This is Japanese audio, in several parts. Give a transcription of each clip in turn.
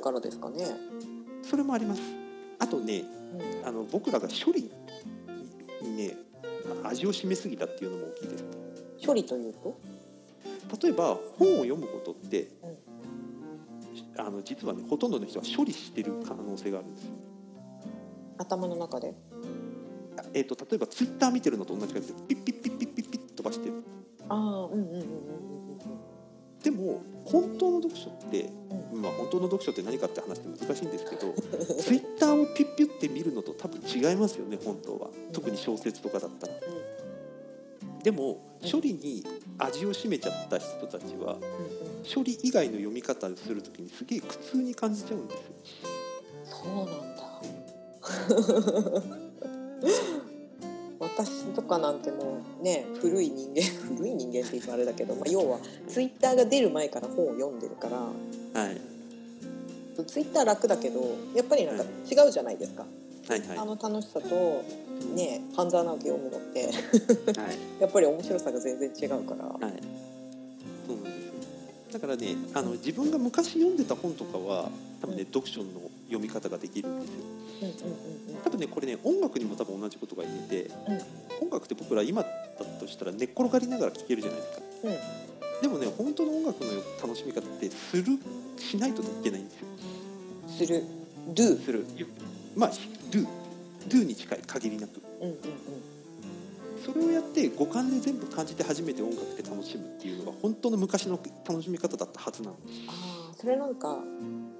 るからですかね。それもあります。あとねうん。あの僕らが処理にね味を占めすぎたっていうのも大きいです。処理というと、例えば本を読むことってうん。あの実はねほとんどの人は処理してる可能性があるんですよ。頭の中で？あえー、と例えばツイッター見てるのと同じ感じでピッピッピッピッピッピッ飛ばしてる。ああ、うんうんうんうんうんでも本当の読書って、うまあ、本当の読書って何かって話って難しいんですけど ツイッターをピッピュって見るのと多分違いますよね本当は。特に小説とかだったら。でもうん。処理に味を占めちゃった人たちは処理以外の読み方をするときにすげえ苦痛に感じちゃうんですよ。そうなんだ。私とかなんてもうね古い人間 古い人間って言うとあれだけど、まあ、要はツイッターが出る前から本を読んでるからはい。ツイッター楽だけどやっぱりなんか違うじゃないですか、はいはい。あの楽しさとね半沢直樹読むのってはい。やっぱり面白さが全然違うから、はい、そうなんですよ。だからねあの自分が昔読んでた本とかは多分ね、うん。読書の読み方ができるんですようんうんうん多分ねこれね音楽にも多分同じことが言えて、音楽って僕ら今だとしたら寝っ転がりながら聴けるじゃないですか。うん。うんでもね本当の音楽の楽しみ方ってするしないといけないんですよ。する。Do する。まあ do do に近い限りなく。うんうんうん。それをやって五感で全部感じて初めて音楽って楽しむっていうのが本当の昔の楽しみ方だったはずなのああそれなんか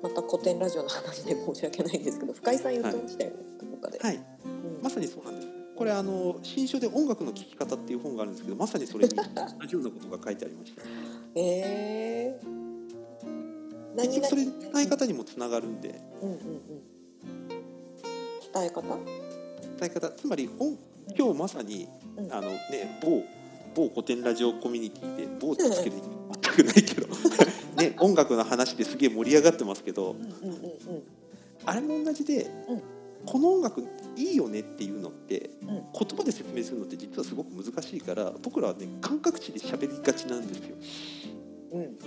また古典ラジオの話で申し訳ないんですけど深井さん言ってましたよね、どこかで、はい。うん。まさにそうなんです。これあの新書で音楽の聴き方っていう本があるんですけどまさにそれに同じようなことが書いてありましたえー、結何それ伝え方にもつながるんで。うんうんうん。伝え方？伝え方。つまり音今日まさにうん。あのね某某古典ラジオコミュニティで某ってつける意味全くないけどね音楽の話ですげえ盛り上がってますけどうんうんうんあれも同じで、うん。この音楽いいよねっていうのってうん。言葉で説明するのって実はすごく難しいから僕らはね感覚値で喋りがちなんですよ。うん。うん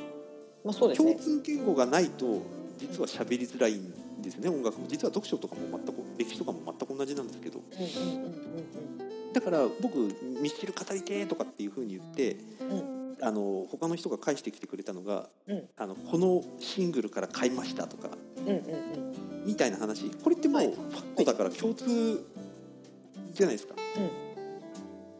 まあそうですね。共通言語がないと実は喋りづらいんですね音楽も。実は読書とかも全く歴史とかも全く同じなんですけど。うんうんうんだから僕ミスチル語りてーとかっていうふうに言ってうんうんあの他の人が返してきてくれたのがうん。あのこのシングルから買いましたとかうんうんうん。みたいな話。これってもうはい。ファットだから共通じゃないですか。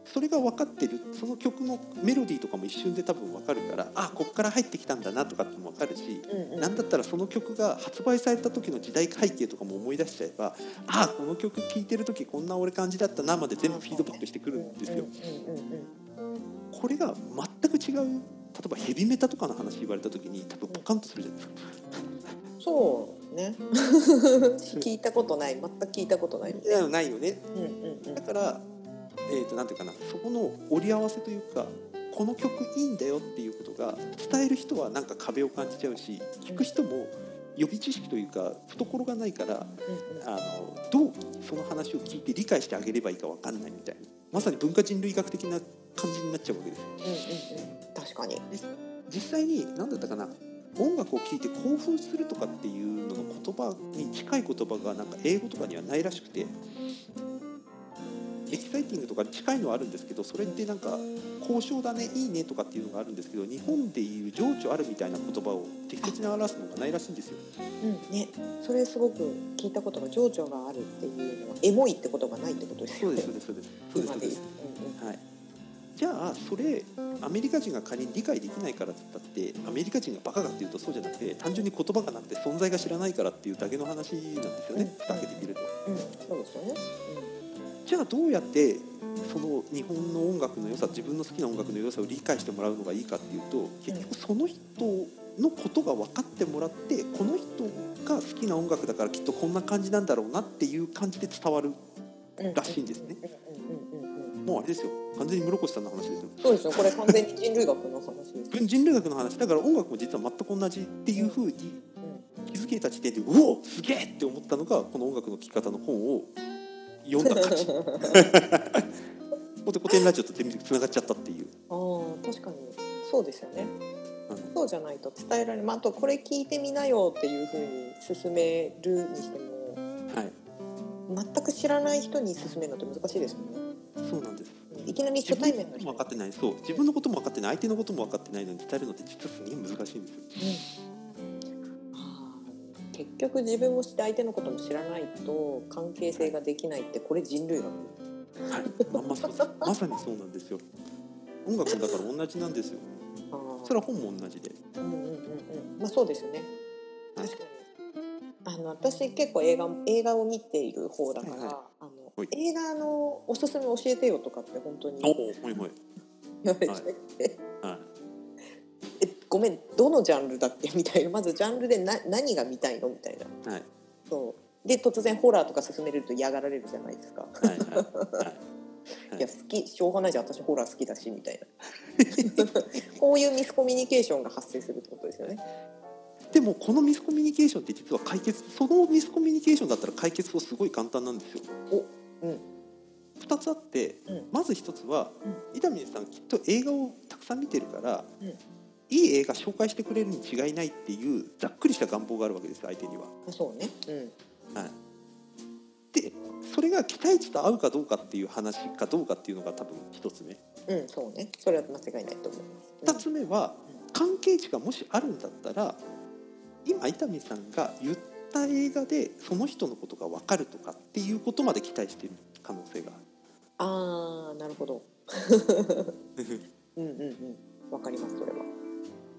それが分かってる。その曲のメロディーとかも一瞬で多分分かるからあこっから入ってきたんだなとかっても分かるしうんうん。なんだったらその曲が発売された時の時代背景とかも思い出しちゃえばあこの曲聴いてる時こんな俺感じだったなまで全部フィードバックしてくるんですよ。うんうんうんうんこれが全く違う例えばヘビメタとかの話言われた時に多分ポカンとするじゃないですか。そうね。聞いたことない。全く聞いたことないいやないよね。うんうんうん。だから、えー、となんていうかな。そこの折り合わせというかこの曲いいんだよっていうことが伝える人はなんか壁を感じちゃうし聞く人も予備知識というか懐がないからあのどうその話を聞いて理解してあげればいいか分かんないみたいな。まさに文化人類学的な感じになっちゃうわけですよ。うんうんうん。確かに。実際に何だったかな音楽を聴いて興奮するとかっていうのの言葉に近い言葉がなんか英語とかにはないらしくてエキサイティングとか近いのはあるんですけどそれってなんか交渉だねいいねとかっていうのがあるんですけど日本でいう情緒あるみたいな言葉を適切に表すのがないらしいんですよ。うんね。それすごく聞いたことが情緒があるっていうのはエモいってことがないってことですよね。そうですそうですそうです。そうですじゃあそれアメリカ人が仮に理解できないからって言ったってアメリカ人がバカかっていうとそうじゃなくて単純に言葉がなくて存在が知らないからっていうだけの話なんですよね、うん。蓋開けてみると。うん。うんそうですよね。じゃあどうやってその日本の音楽の良さ自分の好きな音楽の良さを理解してもらうのがいいかっていうと結局その人のことが分かってもらってこの人が好きな音楽だからきっとこんな感じなんだろうなっていう感じで伝わるらしいんですね。もうあれですよ完全に室越さんの話ですよ。そうですよ。これ完全に人類学の話です 人類学の話。だから音楽も実は全く同じっていうふうにうん。気づけた時点でうおすげえって思ったのがこの音楽の聴き方の本を読んだ価値。ここで古典ラジオと全部つながっちゃったっていう、ああ確かに。そうですよね。うん。そそうじゃないと伝えられる、まあ、あとこれ聞いてみなよっていうふうに勧めるにしてもはい。全く知らない人に勧めるのって難しいですよね。そうなんです。いきなり初対面の人。自分のことも分かってない。そう。自分のことも分かってない。相手のことも分かってないのに伝えるのって実はすげえ難しいんですよ。うん。はあ結局自分を知って相手のことも知らないと関係性ができないってこれ人類学はい。まんまそまさにそうなんですよ。音楽だから同じなんですよ。それは本も同じで。うんうんうんうん。まあそうですよね。はい。確かに。あの私結構映画映画を見ている方だから、はいはい。映画のおすすめ教えてよとかって本当に言われて、はい。はい。えごめんどのジャンルだっけみたいな。まずジャンルでな何が見たいのみたいな。はい。そう。で突然ホラーとか勧めると嫌がられるじゃないですか。はいはいはい。い。や好きしょうがないじゃん私ホラー好きだしみたいな。こういうミスコミュニケーションが発生するってことですよね。でもこのミスコミュニケーションって実は解決そのミスコミュニケーションだったら解決はすごい簡単なんですよ。おうん2つあって、うん。まず1つは、伊丹さんきっと映画をたくさん見てるから、うん。いい映画紹介してくれるに違いないっていうざっくりした願望があるわけです相手には。あそうね。うん。はい、でそれが期待値と合うかどうかっていう話かどうかっていうのが多分1つ目。うんそうね。それは間違いないと思います。2つ目は関係値がもしあるんだったら今伊丹さんが言った映画でその人のことが分かるとかっていうことまで期待している可能性がある。ああなるほど。うんうんうんわかりますそれは。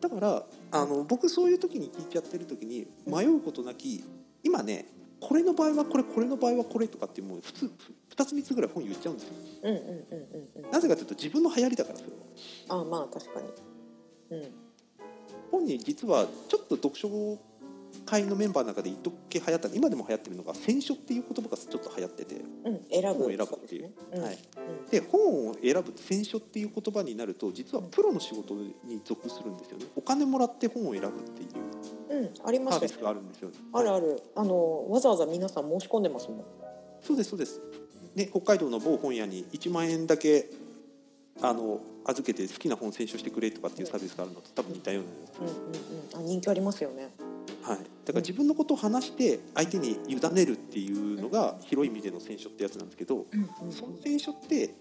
だからあの僕そういう時に聞いちゃってる時に迷うことなき今ねこれの場合はこれこれの場合はこれとかってもう普通2つ3つぐらい本言っちゃうんですようんうんうんうんうん。なぜかというと自分の流行りだからそれはあまあ確かに。うん本に実はちょっと読書会のメンバーの中で一時流行った今でも流行ってるのが選書っていう言葉がちょっと流行ってて。うん選ぶ。本を選ぶっていう。ですね。うん。はい。で本を選ぶ選書っていう言葉になると実はプロの仕事に属するんですよね。お金もらって本を選ぶっていう。うんありますよサービスがあるんですよね。あるある。あのわざわざ皆さん申し込んでますもん。そうですそうです、ね、北海道の某本屋に1万円だけあの預けて好きな本選書してくれとかっていうサービスがあるのと多分似たようなうんうんうん。あ人気ありますよね。はい、だから自分のことを話して相手に委ねるっていうのが広い意味での選書ってやつなんですけどその選書って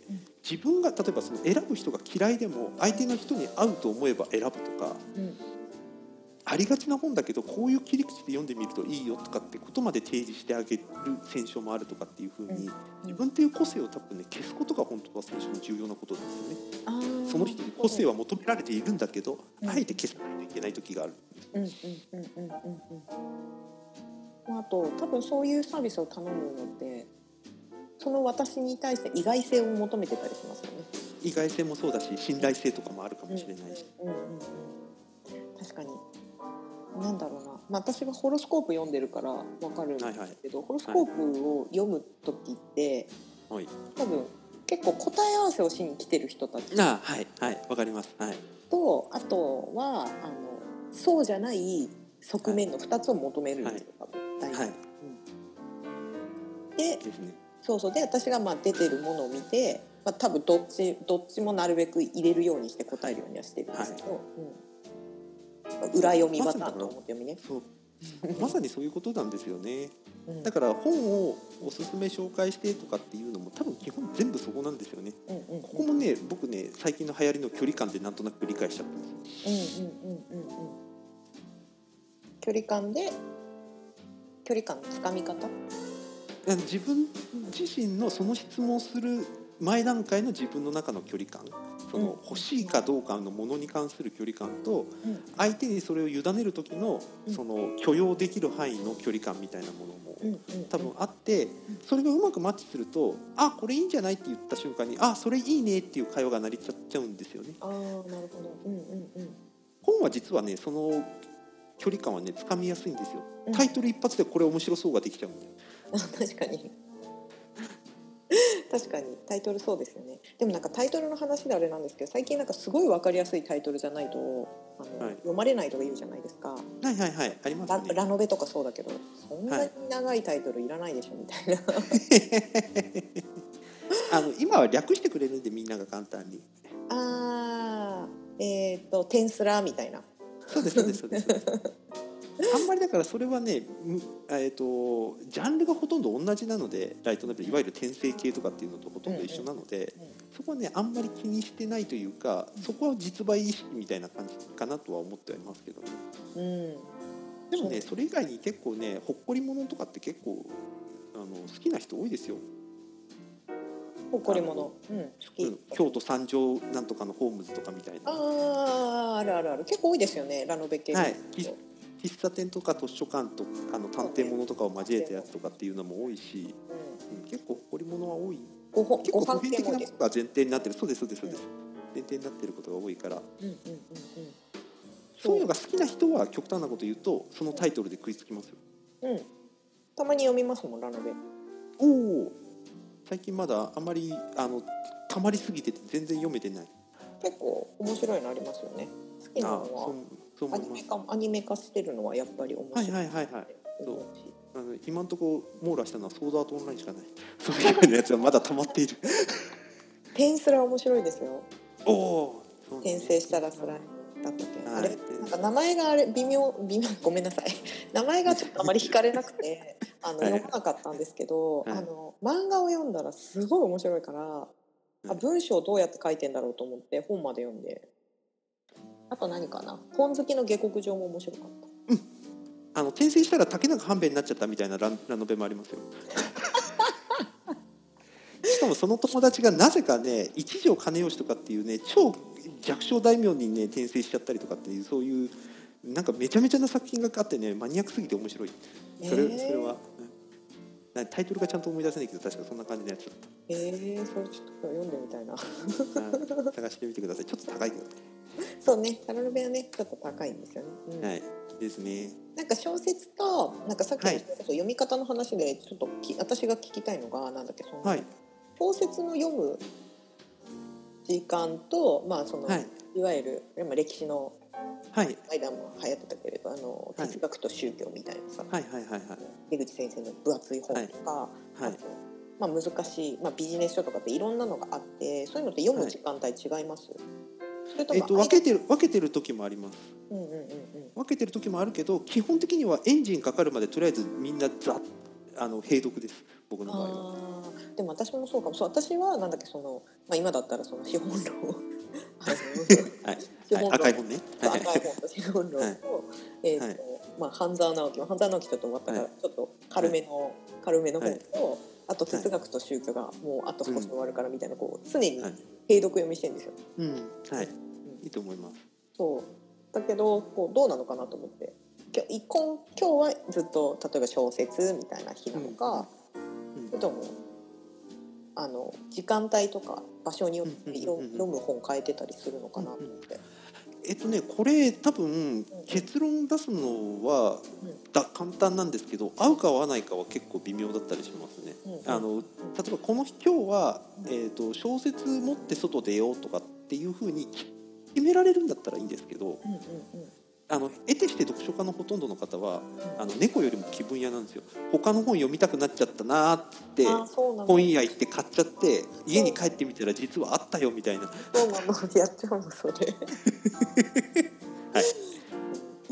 自分が例えばその選ぶ人が嫌いでも相手の人に合うと思えば選ぶとかうん。ありがちな本だけどこういう切り口で読んでみるといいよとかってことまで提示してあげる選書もあるとかっていうふうに自分っていう個性を多分ね消すことが本当は選書の重要なことですよね。その人に個性は求められているんだけどうん。あえて消さない。といけない時がある。うんうんうんうんうんうんまああと多分そういうサービスを頼むのってその私に対して意外性を求めてたりしますよね。意外性もそうだし信頼性とかもあるかもしれないし。うんうんうんうん確かになんだろうな、まあ、私はホロスコープ読んでるからわかるんですけど、ホロスコープを読む時ってはい。多分結構答え合わせをしに来てる人たちあはいはいわかります。はいとあとはあのそうじゃない側面の2つを求めるんですよ、多分大体はい。でですね。そうそう。で私がまあ出てるものを見て、まあ、多分どっちどっちもなるべく入れるようにして答えるようにはしてるんですけど、うん、裏読みパターンと表読みね。そうまさにそういうことなんですよね。うんだから本をおすすめ紹介してとかっていうのも多分基本全部そこなんですよね。ここもね僕ね最近の流行りの距離感でなんとなく理解しちゃったんですよ。うんうんうんうんうん距離感で？距離感のつかみ方？自分自身のその質問する前段階の自分の中の距離感そのうん。欲しいかどうかのものに関する距離感とうん。相手にそれを委ねる時のうん。その許容できる範囲の距離感みたいなものも多分あってそれがうまくマッチすると「あこれいいんじゃない?」って言った瞬間に「あそれいいね」っていう会話が成り立っちゃうんですよね。ああなるほど。うんうんうん。本は実はねその距離感はねつかみやすいんですよ。うん。タイトル一発でこれ面白そうができちゃうんであ確かに確かにタイトルそうですよね。でもなんかタイトルの話であれなんですけど最近なんかすごい分かりやすいタイトルじゃないとあの、はい。読まれないとか言うじゃないですか。はいはいはいありますラね。ラノベとかそうだけどそんなに長いタイトルいらないでしょみたいな、あの今は略してくれるんでみんなが簡単に。あーえっ、とテンスラみたいな。そうですそうですそうです あんまりだからそれはね、むえー、とジャンルがほとんど同じなのでライトノベルいわゆる転生系とかっていうのとほとんど一緒なので、そこはねあんまり気にしてないというかそこは実売意識みたいな感じかなとは思ってはいますけどね。うん、でもねそれ以外に結構ねほっこりものとかって結構あの好きな人多いですよ。ほっこりもの、うん、好き、うん京都三条なんとかのホームズとかみたいな。あああるあるある。結構多いですよねラノベ系はい喫茶店とか図書館とあの探偵物とかを交えたやつとかっていうのも多いし、うん。うん、結構ほっこりものは多い。結構普遍的なことが前提になってる。そうですそうですそうです、前提になってることが多いから。うんうんうんそういうのが好きな人は極端なこと言うとそのタイトルで食いつきますよ。うん。うんたまに読みますもんラノベ。おお最近まだあまりあのたまりすぎてて全然読めてない。結構面白いのありますよね。好きなのはアニメ化アニメ化してるのはやっぱり面白い。はいはいはい。はい思う。しあの今のところ網羅したのはソードアートオンラインしかない。それ以外のやつはまだ溜まっている。転スラ面白いですよ。おお転生したらスライだったっけ、はい。あれ？なんか名前があれ微妙微妙ごめんなさい。名前がちょっとあまり惹かれなくて あのはい。読まなかったんですけど、はい。あの漫画を読んだらすごい面白いから、あ文章どうやって書いてんだろうと思って本まで読んであと何かな？本好きの下克上も面白かった。あの転生したら竹中半兵衛になっちゃったみたいなランラノベもありますよ。しかもその友達がなぜかね一条金吉とかっていうね超弱小大名にね転生しちゃったりとかっていうそういうなんかめちゃめちゃな作品があってねマニアックすぎて面白い。それ,、それは、うん。なタイトルがちゃんと思い出せないけど確かそんな感じのやつだっえー、それちょっと読んでみたいな。探してみてください。ちょっと高いけどねそうねラノベはねちょっと高いんですよね、うん。はい。ですね。なんか小説となんかさっきの読み方の話でちょっとき私が聞きたいのがなんだっけその、はい。小説の読む時間とまあその、はい。い、わゆるまあ歴史のはい。間も流行ってたけれどあのはい。哲学と宗教みたいなさ、はいはいはいはい。出口先生の分厚い本とか、はい。あとまあ、難しい、まあ、ビジネス書とかっていろんなのがあってそういうのって読む時間帯違います、それともえっと分けてる分けてる時もあります。うんうんうんうん。分けてる時もあるけど基本的にはエンジンかかるまでとりあえずみんなざあの閉読です。僕の場合は。でも私もそうかも。そう私はなんだっけその、まあ、今だったらその資本論。はい。資本論。はい、赤い本ね。はい。赤い本と資本論。と,、はい。えーとはい。まあ、半沢直樹。半沢直樹ちょっと終わったから、はい。ちょっと軽めの、軽めの本はい。と、あと哲学と宗教がもうあと少し終わるからみたいなこう常にはい閉読読みしてるんですよ。うん、はい、い。いと思います。そう。だけどこうどうなのかなと思って。今日今今日はずっと例えば小説みたいな日なのか、うん。それともあの時間帯とか場所によってうんうん読む本変えてたりするのかなと思って。えっとね、これ多分結論出すのはうんだ簡単なんですけど合うか合わないかは結構微妙だったりしますね。うん。あの例えばこの日今日は、えー、と小説持って外出ようとかっていうふうに決められるんだったらいいんですけどあの得てして読書家のほとんどの方はあの猫よりも気分屋なんですよ。他の本読みたくなっちゃったなーって本屋行って買っちゃって家に帰ってみたら実はあったよみたいな。そうなの。やっちゃうのそれ。はい。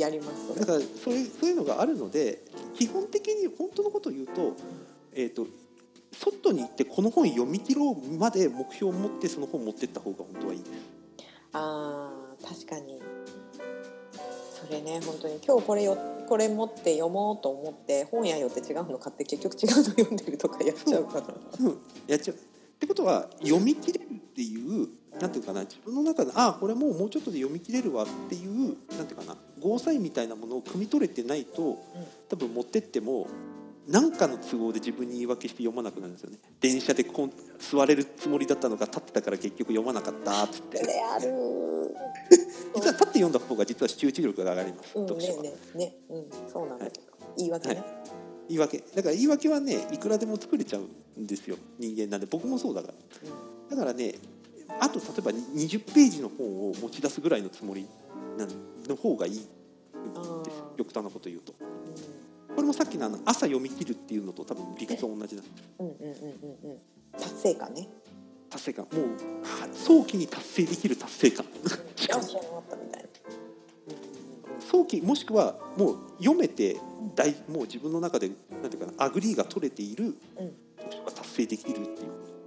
やります。だからそういうそういうのがあるので基本的に本当のことを言うと,、えー、と外に行ってこの本読み切ろうまで目標を持ってその本持ってった方が本当はいいです。あー確かにそれね本当に今日これよこれ持って読もうと思って本屋寄って違うの買って結局違うの読んでるとかやっちゃうから。うん、やっちゃうってことは読み切れるっていうなんていうかな自分の中でああこれもうもうちょっとで読み切れるわっていうなんていうかなゴーサインみたいなものを汲み取れてないと多分持ってっても何かの都合で自分に言い訳して読まなくなるんですよね。電車でこん座れるつもりだったのが立ってたから結局読まなかったっつって。ある。実は立って読んだ方が実は集中力が上がります、うん。読書は、ねねねうん。そうなんだ。けど、言い訳ね、はい。言い訳。だから言い訳はねいくらでも作れちゃうんですよ。人間なんで。僕もそうだから。だからねあと例えば20ページの本を持ち出すぐらいのつもりの方がいいんです極端なこと言うと。うこれもさっきのあの朝読み切るっていうのと多分理屈は同じだ。んうんうんうんうんうん。達成感ね。達成感。もうは早期に達成できる達成感。しかも早期もしくはもう読めて大もう自分の中でなんていうかな agree が取れているうん。読書が達成できるっていう。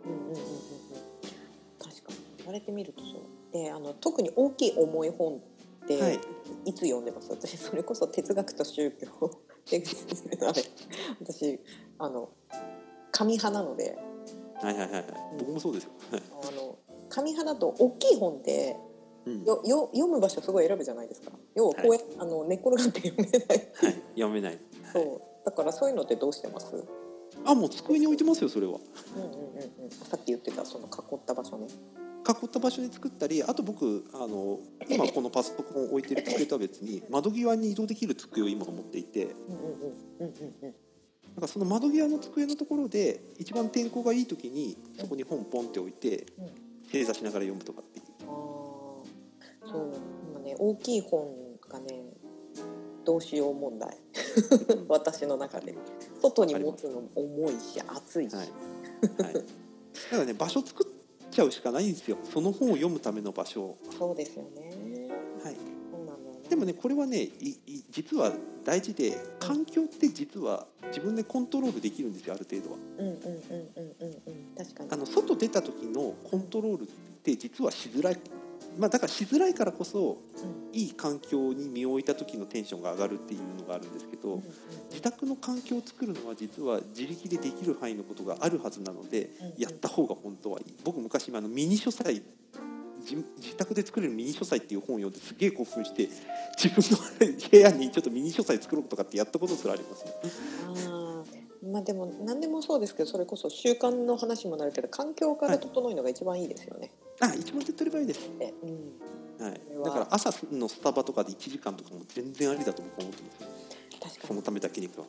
うんうんうんうんうん。確かに。言われてみるとそう。であの特に大きい重い本って、はい。い、つ読んでます？私それこそ哲学と宗教であれ。私あの紙派なので。はいはいはいはい。僕もそうですよ。はい、あの紙派だと大きい本ってうん。よよ読む場所すごい選ぶじゃないですか。要はこうや、あの寝っ転がって読めない。はい、読めない。そう。だからそういうのってどうしてます？あもう机に置いてますよそれは。うんうんうんうん。さっき言ってたその囲った場所ね囲った場所に作ったりあと僕あの今このパソコンを置いてる机とは別に 窓際に移動できる机を今持っていてなんかその窓際の机のところで一番天候がいい時にそこに本ポンって置いてうん。正座しながら読むとかっていう。あー。そう今ね大きい本がねどうしよう問題 私の中で。外に持つのも重いし暑いし、はい。はい、だからね場所作っちゃうしかないんですよ。その本を読むための場所を、そうですよね。はい、そうなんだよね。でもねこれはね実は大事で環境って実は自分でコントロールできるんですよある程度は。うんうんうんうんうんうん。確かに。あの外出た時のコントロールって実はしづらいまあだからしづらいからこそうん。いい環境に身を置いた時のテンションが上がるっていうのがあるんですけど、自宅の環境を作るのは実は自力でできる範囲のことがあるはずなので、やった方が本当はいい。僕昔あのミニ書斎自自宅で作れるミニ書斎っていう本を読んですげえ興奮して自分の部屋にちょっとミニ書斎作ろうとかってやったことすらありますね。まあでも何でもそうですけどそれこそ習慣の話もなるけど環境から整うのが一番いいですよね。あ一番手っ取り早いです、でうん、はい。だから朝のスタバとかで1時間とかも全然ありだと僕は思ってます。確かに。その、ためだけには。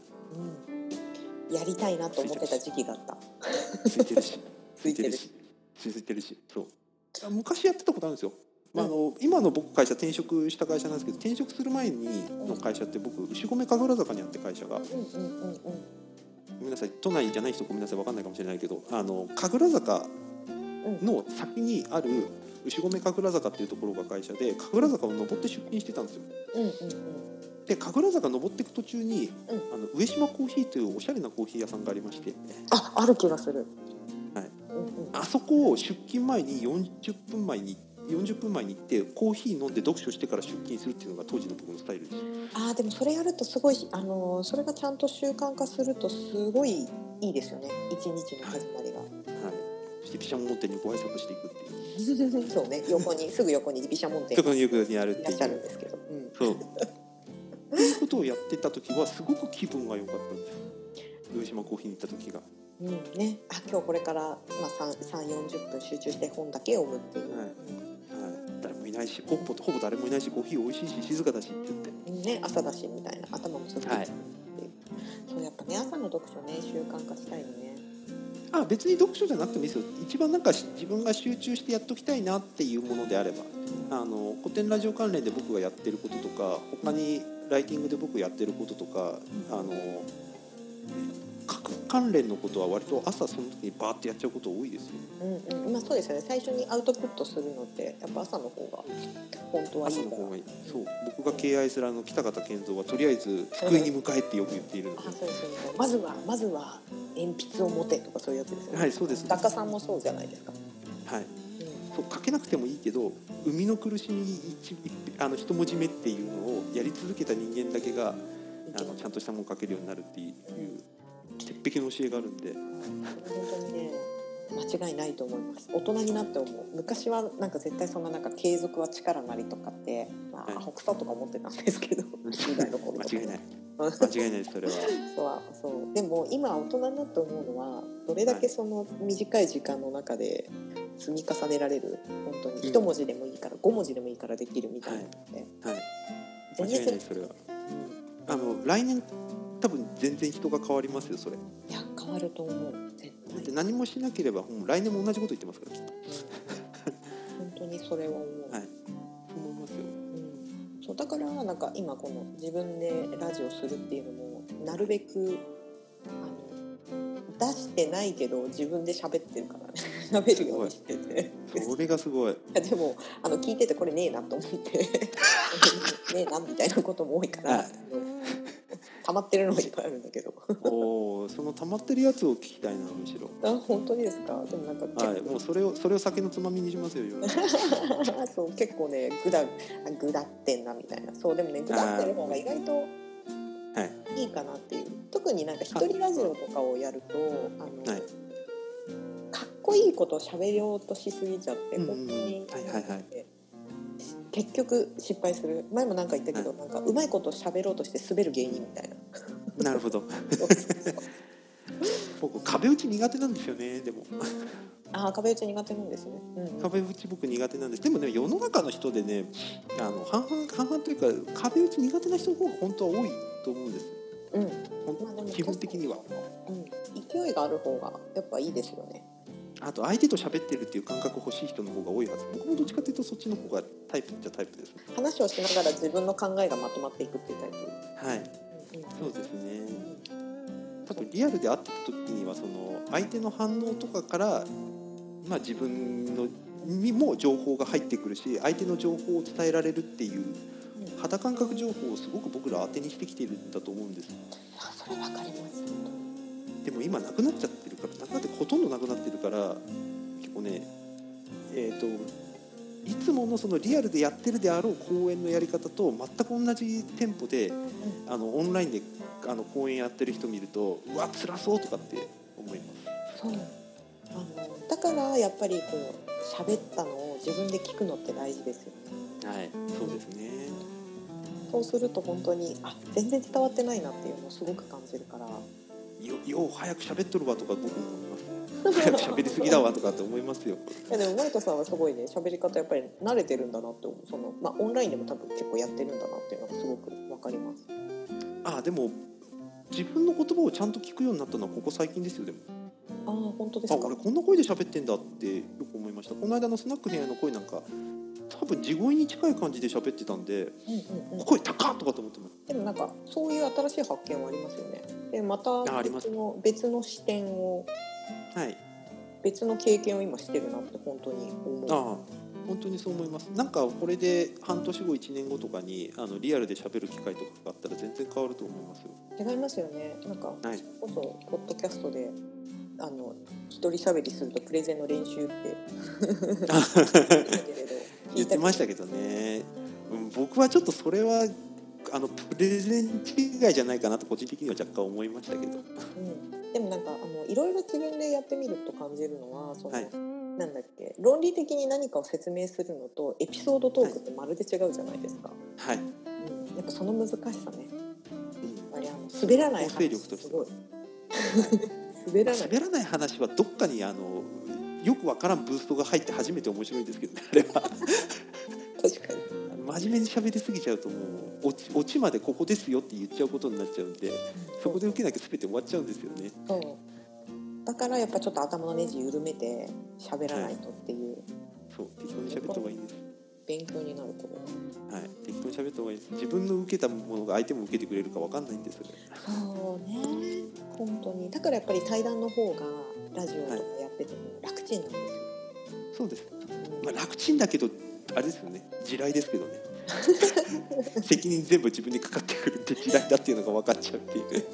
うん、やりたいなと思ってた時期があった。ついてるし。ついてるし。ついてるし。そう。あ昔やってたことあるんですよ、まあ、あの今の僕会社転職した会社なんですけど転職する前にの会社って僕牛込神楽坂にあって会社がうんうんうんうん。ごめんなさい。都内じゃない人ごめんなさい。分かんないかもしれないけどあの神楽坂の先にある牛込神楽坂っていうところが会社で神楽坂を登って出勤してたんですよ。うんうんうん。で神楽坂登っていく途中に、うん。あの上島コーヒーというおしゃれなコーヒー屋さんがありまして。あある気がする。はい。うんうん。あそこを出勤前に40分前に40分前に行ってコーヒー飲んで読書してから出勤するっていうのが当時の僕のスタイルです。あーでもそれやるとすごいあのーそれがちゃんと習慣化するとすごいいいですよね。一日の始まりが。はいそして毘沙門天にご挨拶していくっていうそうね横にすぐ横に毘沙門天がいところによくやるっていらっしゃるんうですけど。うんそうそういうことをやってた時はすごく気分が良かったんです上島コーヒーに行った時がうんね、あ今日これから、まあ、3 3 4 0分集中して本だけ読むっていう、はいはい誰もいないしほぼほぼ誰もいないしコーヒー美味しいし静かだしって言ってね、朝だしみたいな頭もすっきりするっていう、そうやっぱね朝の読書ね習慣化したいよねあ別に読書じゃなくてもいいですよ。一番なんか自分が集中してやっときたいなっていうものであれば。あの古典ラジオ関連で僕がやってることとか他にライティングで僕やってることとかあの関連のことは割と朝その時にバーってやっちゃうこと多いですようんうん。まあそうですよね。最初にアウトプットするのってやっぱ朝の方が本当はいいから朝の方がいい。そう。僕が敬愛するあの北方健三はとりあえず机に向かえってよく言っているので。あそうですよね。まずはまずは鉛筆を持てとかそういうやつですよね、はいそうです。作家さんもそうじゃないですか、はい。うん。そう書けなくてもいいけど生みの苦しみ一あの一文字目っていうのをやり続けた人間だけがあのちゃんとしたものを書けるようになるっていう鉄壁の教えがあるんで。本当にね間違いないと思います。大人になって思う。昔はなんか絶対そんななんか継続は力なりとかって、まあ、はい。アホクソとか思ってたんですけど10代の間違いない。うん。間違いないですそれは。そうそう。でも今大人になって思うのはどれだけその短い時間の中で積み重ねられる本当に一文字でもいいから5文字でもいいからできるみたいなのって、はい。間全然違いないそれは。あの来年多分全然人が変わりますよそれ。いや変わると思う絶だって対何もしなければもう来年も同じこと言ってますから。きっと本当にそれは思う、はい。思いますよ。うん、そうだからなんか今この自分でラジオするっていうのもなるべくあの出してないけど自分で喋ってるからね。喋るようにしてて。それがすごい。いやでもあの聞いててこれねえなと思って。ねえなみたいなことも多いから、はい。溜まってるのがいっぱいあるんだけど。おおその溜まってるやつを聞きたいなむしろ。あ本当にですか？でもなんかはいもうそれをそれを酒のつまみにしますよ そう結構ねぐだあぐだってんなみたいな。そうでもねぐだってる方が意外とはい。いいかなっていう。特になんか一人ラジオとかをやるとあの、はい。かっこいいことを喋ろうとしすぎちゃってうんうん。本当に、はいはいはい結局失敗する。前もなんか言ったけど、なんかうまいこと喋ろうとして滑る芸人みたいな。なるほど。僕壁打ち苦手なんですよねでも。ああ壁打ち苦手なんですね、うん、壁打ち僕苦手なんです。でもね世の中の人でねあの半々半々というか壁打ち苦手な人の方が本当は多いと思うんです。うん。まあ基本的には。うん、勢いがある方がやっぱいいですよねあと相手と喋ってるっていう感覚欲しい人の方が多いはず。僕もどっちかというとそっちの方がタイプっちゃタイプです。話をしながら自分の考えがまとまっていくっていうタイプ、はい。そうですね。多分リアルで会ってた時にはその相手の反応とかから、まあ、自分のにも情報が入ってくるし相手の情報を伝えられるっていううん肌感覚情報をすごく僕ら当てにしてきてるんだと思うんです。あそれわかります。でも今なくなっちゃってるからなくなってほとんどなくなってるから結構ねえっ、といつものそのリアルでやってるであろう講演のやり方と全く同じテンポであのオンラインであの講演やってる人見るとうわ辛そうとかって思います。そう。あのだからやっぱりこう喋ったのを自分で聞くのって大事ですよね。はいそうですね。そうすると本当にあ全然伝わってないなっていうのをすごく感じるからよよう早く喋っとるわとか僕も早く喋りすぎだわとかって思いますよ。いやでもマイトさんはすごいね。喋り方やっぱり慣れてるんだなって思う。その、まあ、オンラインでも多分結構やってるんだなっていうのがすごくわかります。あでも自分の言葉をちゃんと聞くようになったのはここ最近ですよでも。ああ本当ですか？あ俺こんな声で喋ってんだってよく思いました。この間のスナック部屋の声なんか多分地声に近い感じで喋ってたんでうんうんうん。声高っとかと思ってますでもなんかそういう新しい発見はありますよね。でまた別の別の視点をはい。別の経験を今してるなって本当に思う。ああ本当にそう思います。なんかこれで半年後1年後とかにあのリアルで喋る機会とかがあったら全然変わると思いますよ。違いますよね。なんか、はい。こそポッドキャストであの一人喋りするとプレゼンの練習って 言ってましたけどね、うん、僕はちょっとそれはあのプレゼン違いじゃないかなと個人的には若干思いましたけど。うん、でもなんかあのいろいろ自分でやってみると感じるのはその、はい。なんだっけ論理的に何かを説明するのとエピソードトークってまるで違うじゃないですか、はい、うん、やっぱその難しさね。うん。やっぱりあの滑らない構成力として。すごい。滑らない。滑らない話はどっかにあのよくわからんブーストが入って初めて面白いんですけどねあれは。確かに真面目に喋りすぎちゃうともうオチオチまでここですよって言っちゃうことになっちゃうんでそこで受けなきゃ全て終わっちゃうんですよね。そう。だからやっぱちょっと頭のネジ緩めて喋らないとっていう。そう。適当に喋った方がいいんです勉強になると思う。はい。適当に喋った方がいい。です自分の受けたものが相手も受けてくれるかわかんないんですよね。そうね。本当に。だからやっぱり対談の方がラジオとかやってても楽ちんなんですよ、そうです、まあ、楽ちんだけどあれですよね。地雷ですけどね。責任全部自分にかかってくるって地雷だっていうのが分かっちゃうっていう